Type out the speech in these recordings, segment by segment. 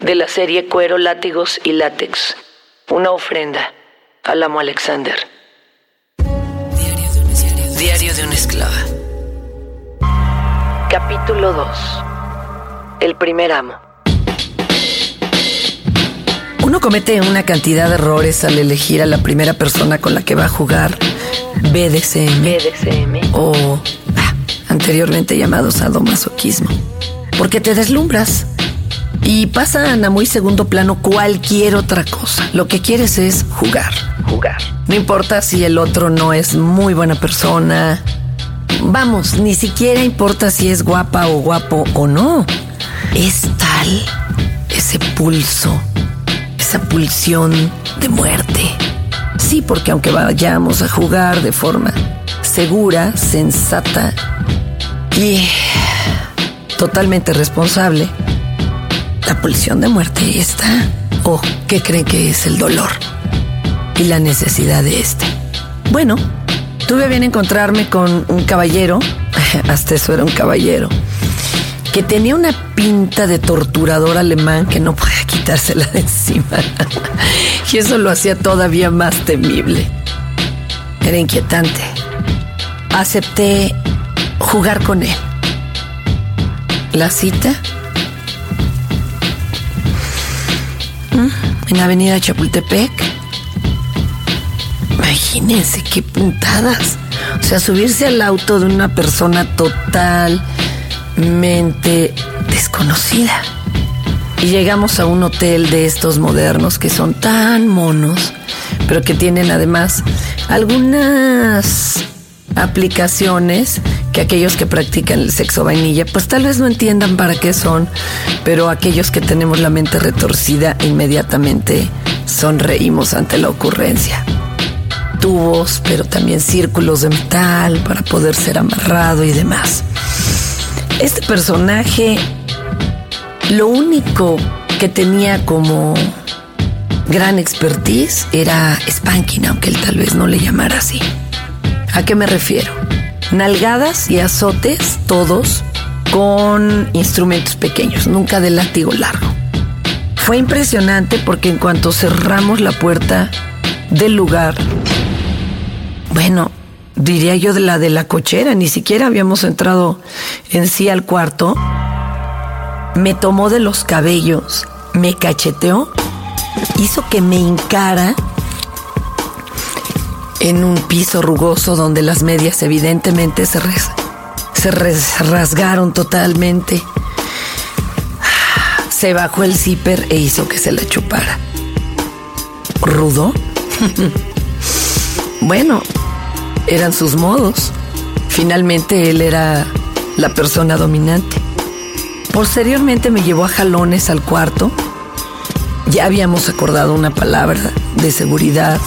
De la serie Cuero, Látigos y Látex. Una ofrenda al amo Alexander. Diario de una esclava. Capítulo 2. El primer amo. Uno comete una cantidad de errores al elegir a la primera persona con la que va a jugar BDSM, BDSM. o ah, anteriormente llamado sadomasoquismo. Porque te deslumbras y pasan a muy segundo plano cualquier otra cosa. Lo que quieres es jugar, jugar. No importa si el otro no es muy buena persona. Vamos, ni siquiera importa si es guapa o guapo o no. Es tal ese pulso, esa pulsión de muerte. Sí, porque aunque vayamos a jugar de forma segura, sensata y totalmente responsable, la pulsión de muerte está. ¿O qué creen que es el dolor? Y la necesidad de este. Bueno, tuve bien encontrarme con un caballero, hasta eso era un caballero, que tenía una pinta de torturador alemán que no podía quitársela de encima. y eso lo hacía todavía más temible. Era inquietante. Acepté jugar con él. La cita En la avenida Chapultepec. Imagínense qué puntadas. O sea, subirse al auto de una persona totalmente desconocida. Y llegamos a un hotel de estos modernos que son tan monos, pero que tienen además algunas aplicaciones que aquellos que practican el sexo vainilla, pues tal vez no entiendan para qué son, pero aquellos que tenemos la mente retorcida inmediatamente sonreímos ante la ocurrencia. Tubos, pero también círculos de metal para poder ser amarrado y demás. Este personaje, lo único que tenía como gran expertise era spanking, aunque él tal vez no le llamara así. ¿A qué me refiero? Nalgadas y azotes, todos con instrumentos pequeños, nunca de látigo largo. Fue impresionante porque en cuanto cerramos la puerta del lugar, bueno, diría yo de la de la cochera, ni siquiera habíamos entrado en sí al cuarto, me tomó de los cabellos, me cacheteó, hizo que me encara en un piso rugoso donde las medias evidentemente se, se rasgaron totalmente. Se bajó el zipper e hizo que se la chupara. ¿Rudo? bueno, eran sus modos. Finalmente él era la persona dominante. Posteriormente me llevó a jalones al cuarto. Ya habíamos acordado una palabra de seguridad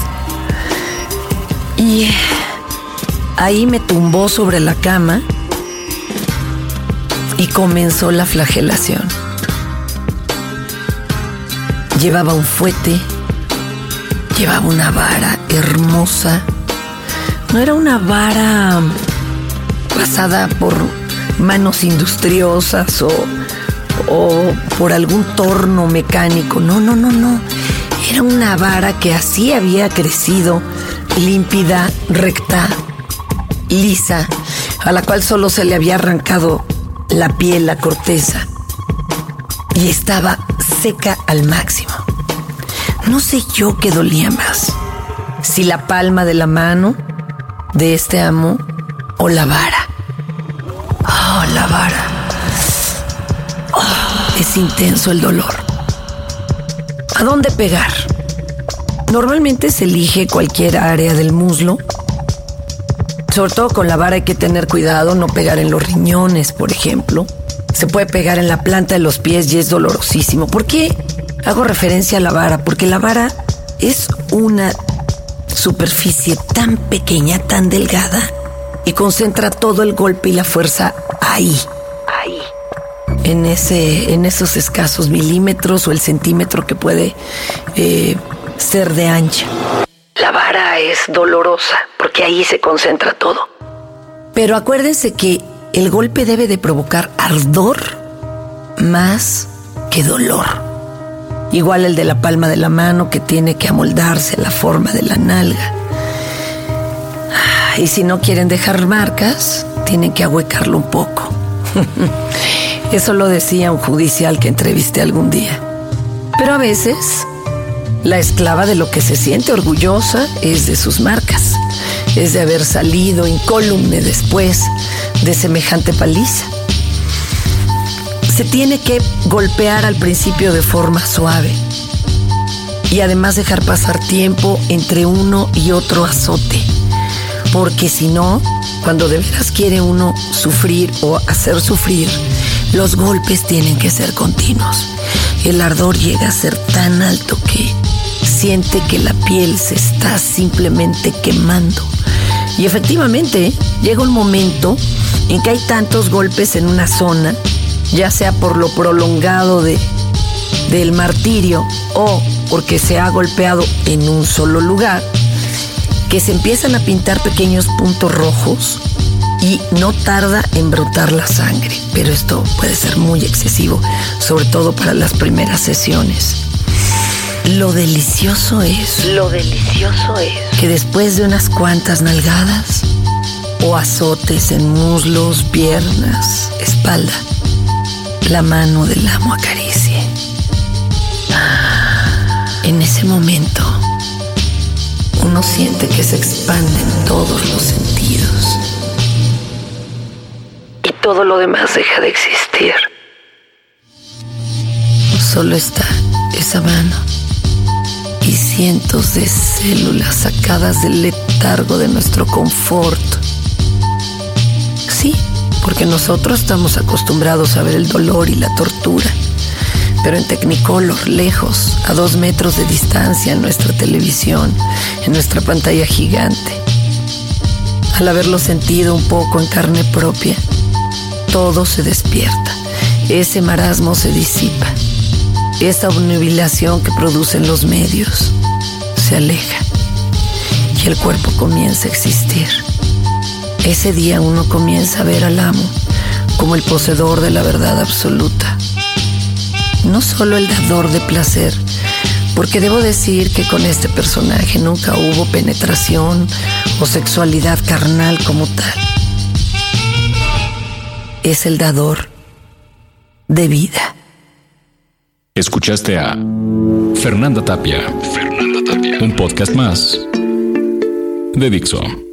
y ahí me tumbó sobre la cama y comenzó la flagelación. Llevaba un fuete, llevaba una vara hermosa. No era una vara pasada por manos industriosas o, o por algún torno mecánico. No, no, no, no. Era una vara que así había crecido límpida, recta, lisa, a la cual solo se le había arrancado la piel, la corteza, y estaba seca al máximo. No sé yo qué dolía más, si la palma de la mano de este amo o la vara. Oh, la vara. Oh, es intenso el dolor. ¿A dónde pegar? Normalmente se elige cualquier área del muslo. Sobre todo con la vara hay que tener cuidado, no pegar en los riñones, por ejemplo. se puede pegar en la planta de los pies y es dolorosísimo. ¿Por qué hago referencia a la vara? Porque la vara es una superficie tan pequeña, tan delgada, y concentra todo el golpe y la fuerza ahí, ahí. En, ese, en esos escasos milímetros o el centímetro que puede eh, ser de ancha. La vara es dolorosa porque ahí se concentra todo. Pero acuérdense que el golpe debe de provocar ardor más que dolor. Igual el de la palma de la mano que tiene que amoldarse a la forma de la nalga. Y si no quieren dejar marcas, tienen que ahuecarlo un poco. Eso lo decía un judicial que entrevisté algún día. Pero a veces, la esclava de lo que se siente orgullosa es de sus marcas, es de haber salido incólume después de semejante paliza. Se tiene que golpear al principio de forma suave y además dejar pasar tiempo entre uno y otro azote, porque si no, cuando de veras quiere uno sufrir o hacer sufrir, los golpes tienen que ser continuos. El ardor llega a ser tan alto que siente que la piel se está simplemente quemando. Y efectivamente, llega un momento en que hay tantos golpes en una zona, ya sea por lo prolongado de, del martirio o porque se ha golpeado en un solo lugar, que se empiezan a pintar pequeños puntos rojos y no tarda en brotar la sangre, pero esto puede ser muy excesivo, sobre todo para las primeras sesiones. Lo delicioso es. Lo delicioso es. Que después de unas cuantas nalgadas, o azotes en muslos, piernas, espalda, la mano del amo acaricie. En ese momento, uno siente que se expanden todos los sentidos. Y todo lo demás deja de existir. Solo está esa mano cientos de células sacadas del letargo de nuestro confort Sí, porque nosotros estamos acostumbrados a ver el dolor y la tortura. Pero en Technicolor, lejos, a dos metros de distancia en nuestra televisión, en nuestra pantalla gigante. Al haberlo sentido un poco en carne propia, todo se despierta. Ese marasmo se disipa. Esa obnubilación que producen los medios se aleja. Y el cuerpo comienza a existir. Ese día uno comienza a ver al amo como el poseedor de la verdad absoluta. No solo el dador de placer, porque debo decir que con este personaje nunca hubo penetración o sexualidad carnal como tal. Es el dador de vida. Escuchaste a Fernanda Tapia. Fernanda Tapia. Un podcast más de Dixon.